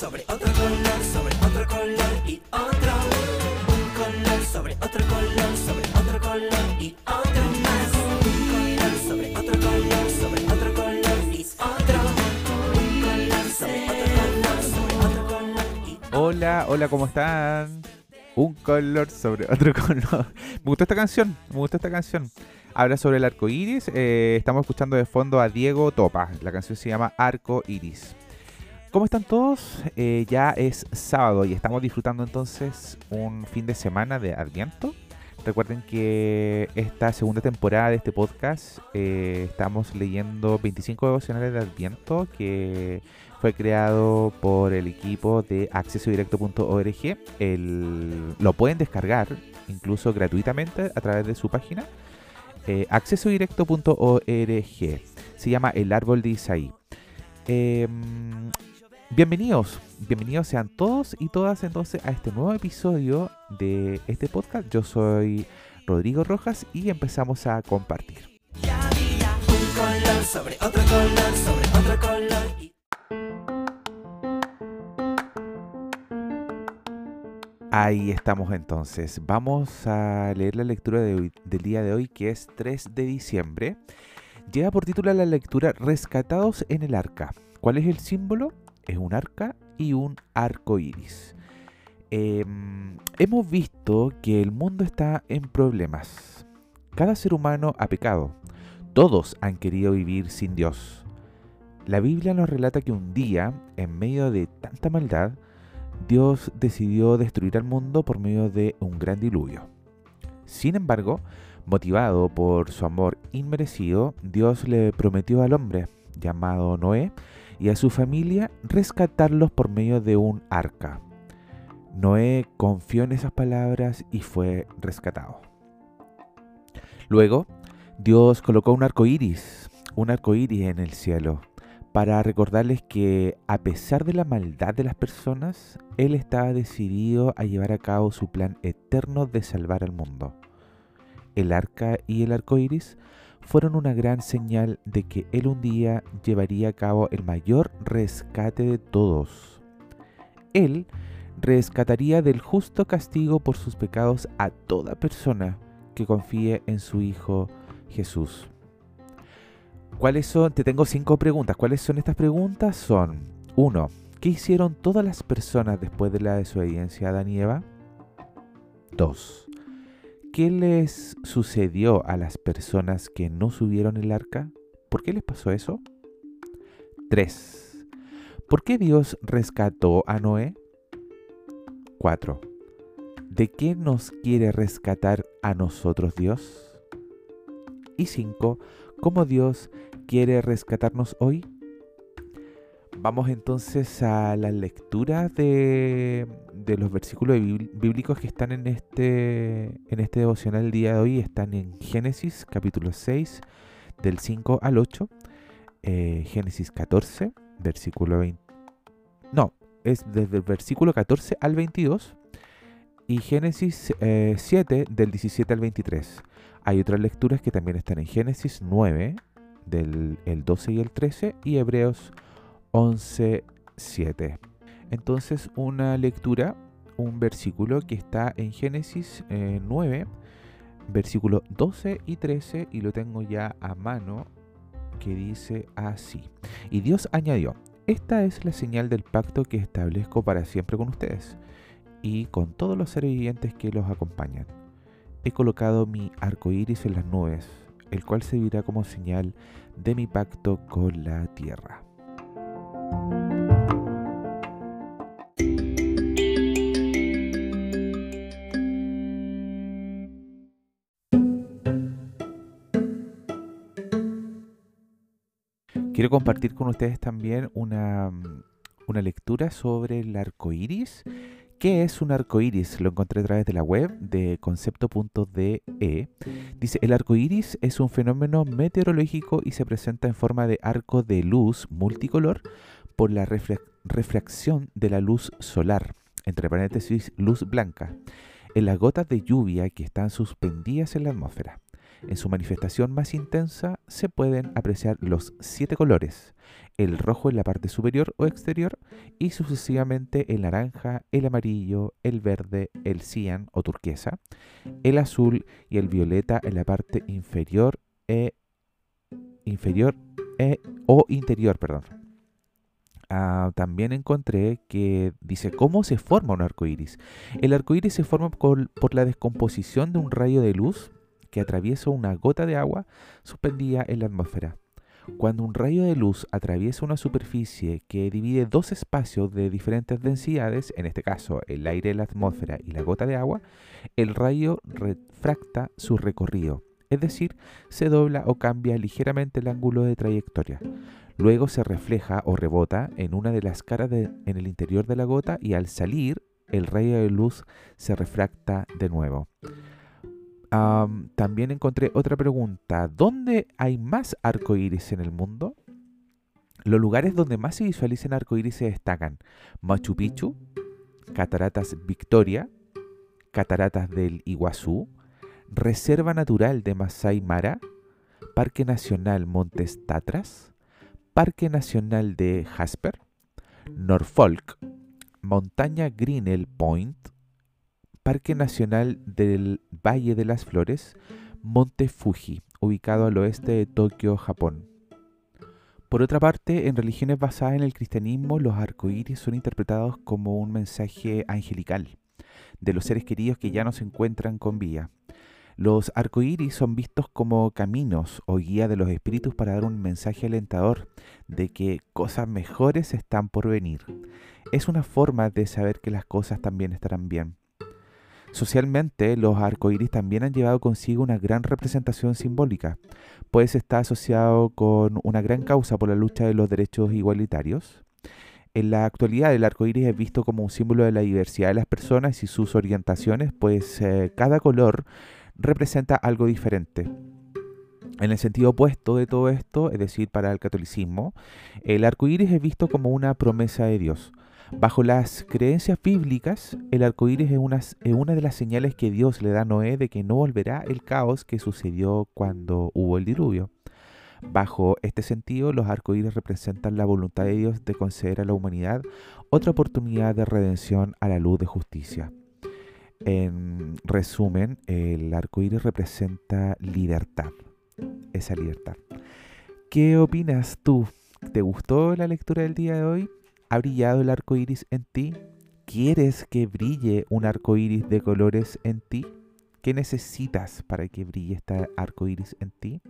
sobre otro color, sobre otro color y otro. Un color sobre otro color, sobre otro color y otro más. Un color sobre otro color, sobre otro color y otro. Un color sobre otro color, sobre otro color y Hola, hola, ¿cómo están? Un color sobre otro color. Me gustó esta canción, me gustó esta canción. Habla sobre el arco iris. eh, estamos escuchando de fondo a Diego Topa. La canción se llama Arco Iris. ¿Cómo están todos? Eh, ya es sábado y estamos disfrutando entonces un fin de semana de Adviento. Recuerden que esta segunda temporada de este podcast eh, estamos leyendo 25 devocionales de Adviento que fue creado por el equipo de accesodirecto.org. Lo pueden descargar incluso gratuitamente a través de su página. Eh, accesodirecto.org. Se llama El Árbol de Isaí. Em, bienvenidos, bienvenidos sean todos y todas entonces a este nuevo episodio de este podcast. Yo soy Rodrigo Rojas y empezamos a compartir. Ahí estamos entonces. Vamos a leer la lectura del día de hoy que es 3 de diciembre. Lleva por título la lectura Rescatados en el arca. ¿Cuál es el símbolo? Es un arca y un arco iris. Em, hemos visto que el mundo está en problemas. Cada ser humano ha pecado. Todos han querido vivir sin Dios. La Biblia nos relata que un día, en medio de tanta maldad, Dios decidió destruir al mundo por medio de un gran diluvio. Sin embargo, motivado por su amor inmerecido, Dios le prometió al hombre, llamado Noé, y a su familia rescatarlos por medio de un arca. Noé confió en esas palabras y fue rescatado. Luego, Dios colocó un arco iris, un arco iris en el cielo, para recordarles que a pesar de la maldad de las personas, Él estaba decidido a llevar a cabo su plan eterno de salvar al mundo. El arca y el arco iris fueron una gran señal de que Él un día llevaría a cabo el mayor rescate de todos. Él rescataría del justo castigo por sus pecados a toda persona que confíe en su Hijo Jesús. ¿Cuáles son? Te tengo cinco preguntas. ¿Cuáles son estas preguntas? Son, uno, ¿qué hicieron todas las personas después de la desobediencia a Adán y Eva? ¿Qué les sucedió a las personas que no subieron el arca? ¿Por qué les pasó eso? Tres, ¿por qué Dios rescató a Noé? Cuatro, ¿de qué nos quiere rescatar a nosotros Dios? Y cinco, ¿cómo Dios quiere rescatarnos hoy? Vamos entonces a la lectura de, los versículos bíblicos que están en este, este devocional día de hoy. Están en Génesis capítulo 6, del 5 al 8. eh, Génesis 14, versículo 20. No, es desde el versículo 14 al 22. Y Génesis eh, 7, del 17 al 23. Hay otras lecturas que también están en Génesis 9, del el 12 y el 13, y Hebreos 11, 7. Entonces, una lectura, un versículo que está en Génesis eh, 9, versículos 12 y 13, y lo tengo ya a mano, que dice así. Y Dios añadió, esta es la señal del pacto que establezco para siempre con ustedes y con todos los seres vivientes que los acompañan. He colocado mi arco iris en las nubes, el cual servirá como señal de mi pacto con la tierra. Quiero compartir con ustedes también una, una lectura sobre el arco iris. ¿Qué es un arco iris? Lo encontré a través de la web de concepto.de. Dice: El arco iris es un fenómeno meteorológico y se presenta en forma de arco de luz multicolor por la refra- refracción de la luz solar, entre paréntesis, luz blanca, en las gotas de lluvia que están suspendidas en la atmósfera. En su manifestación más intensa se pueden apreciar los siete colores, el rojo en la parte superior o exterior y sucesivamente el naranja, el amarillo, el verde, el cian o turquesa, el azul y el violeta en la parte inferior e inferior e, o interior, perdón. Ah, también encontré que dice cómo se forma un arco iris. El arco iris se forma por la descomposición de un rayo de luz que atraviesa una gota de agua suspendida en la atmósfera. Cuando un rayo de luz atraviesa una superficie que divide dos espacios de diferentes densidades, en este caso el aire, la atmósfera y la gota de agua, el rayo refracta su recorrido, es decir, se dobla o cambia ligeramente el ángulo de trayectoria. Luego se refleja o rebota en una de las caras en el interior de la gota y al salir el rayo de luz se refracta de nuevo también encontré otra pregunta. ¿Dónde hay más arcoíris en el mundo? Los lugares donde más se visualizan arcoíris se destacan Machu Picchu, Cataratas Victoria, Cataratas del Iguazú, Reserva Natural de Masai Mara, Parque Nacional Montes Tatras, Parque Nacional de Jasper, Norfolk, Montaña Grinnell Point, Parque Nacional del Valle de las Flores, Monte Fuji, ubicado al oeste de Tokio, Japón. Por otra parte, en religiones basadas en el cristianismo, los arcoíris son interpretados como un mensaje angelical de los seres queridos que ya no se encuentran con vida. Los arcoíris son vistos como caminos o guía de los espíritus para dar un mensaje alentador de que cosas mejores están por venir. Es una forma de saber que las cosas también estarán bien. Socialmente, los arcoíris también han llevado consigo una gran representación simbólica, pues está asociado con una gran causa por la lucha de los derechos igualitarios. En la actualidad, el arco es visto como un símbolo de la diversidad de las personas y sus orientaciones, pues eh, cada color representa algo diferente. En el sentido opuesto de todo esto, es decir, para el catolicismo, el arco iris es visto como una promesa de Dios. Bajo las creencias bíblicas, el arco iris es una, una, de las señales que Dios le da a Noé de que no volverá el caos que sucedió cuando hubo el diluvio. Bajo este sentido, los arcoíris representan la voluntad de Dios de conceder a la humanidad otra oportunidad de redención a la luz de justicia. En resumen, el arcoíris representa libertad, esa libertad. ¿Qué opinas tú? ¿Te gustó la lectura del día de hoy? ¿Ha brillado el arco iris en ti? ¿Quieres que brille un arco iris de colores en ti? ¿Qué necesitas para que brille este arco iris en ti?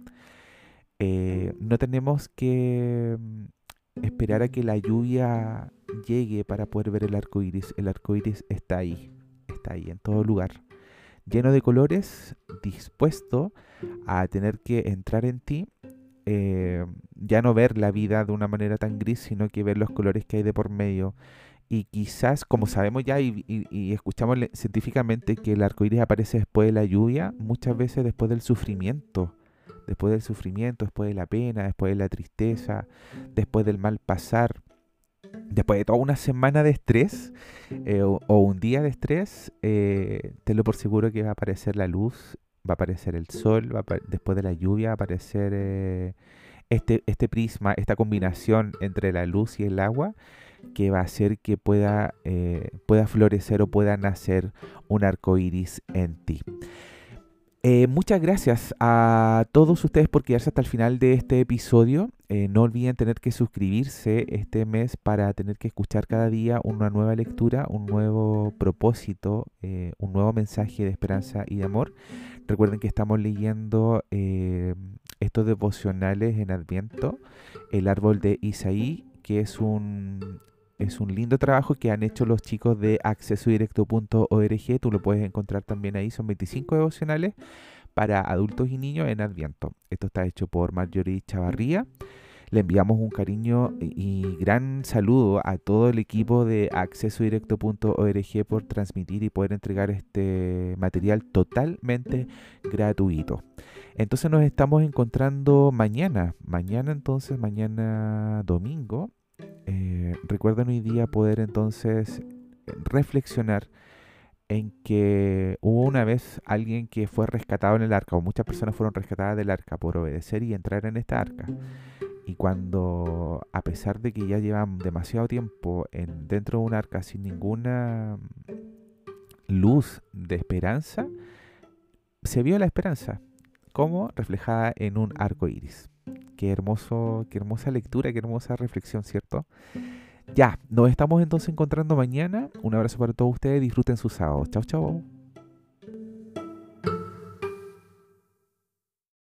Eh, no tenemos que mm, esperar a que la lluvia llegue para poder ver el arco iris. El arco iris está ahí, está ahí en todo lugar, lleno de colores, dispuesto a tener que entrar en ti eh, ya no ver la vida de una manera tan gris, sino que ver los colores que hay de por medio. Y quizás, como sabemos ya y, escuchamos científicamente que el arco iris aparece después de la lluvia, muchas veces después del sufrimiento. Después del sufrimiento, después de la pena, después de la tristeza, después del mal pasar, después de toda una semana de estrés eh, o, un día de estrés, eh, tenlo por seguro que va a aparecer la luz va a aparecer el sol, va después de la lluvia va a aparecer eh, este, este prisma, esta combinación entre la luz y el agua que va a hacer que pueda, eh, pueda florecer o pueda nacer un arco iris en ti. Eh, muchas gracias a todos ustedes por quedarse hasta el final de este episodio. Eh, no olviden tener que suscribirse este mes para tener que escuchar cada día una nueva lectura, un nuevo propósito, eh, un nuevo mensaje de esperanza y de amor. Recuerden que estamos leyendo estos devocionales en Adviento, el árbol de Isaí, que es un es un lindo trabajo que han hecho los chicos de accesodirecto.org. Tú lo puedes encontrar también ahí. Son 25 devocionales para adultos y niños en Adviento. Esto está hecho por Marjorie Chavarría. Le enviamos un cariño y gran saludo a todo el equipo de accesodirecto.org por transmitir y poder entregar este material totalmente gratuito. Entonces nos estamos encontrando mañana. Mañana entonces, mañana domingo, eh, recuerden hoy día poder entonces reflexionar en que hubo una vez alguien que fue rescatado en el arca, o muchas personas fueron rescatadas del arca por obedecer y entrar en esta arca. y cuando, a pesar de que ya llevan demasiado tiempo en, dentro de un arca sin ninguna luz de esperanza, se vio la esperanza, como reflejada en un arco iris. Qué hermoso, qué hermosa lectura, qué hermosa reflexión, ¿cierto? Ya, nos estamos entonces encontrando mañana. Un abrazo para todos ustedes, disfruten su sábado. Chao, chao.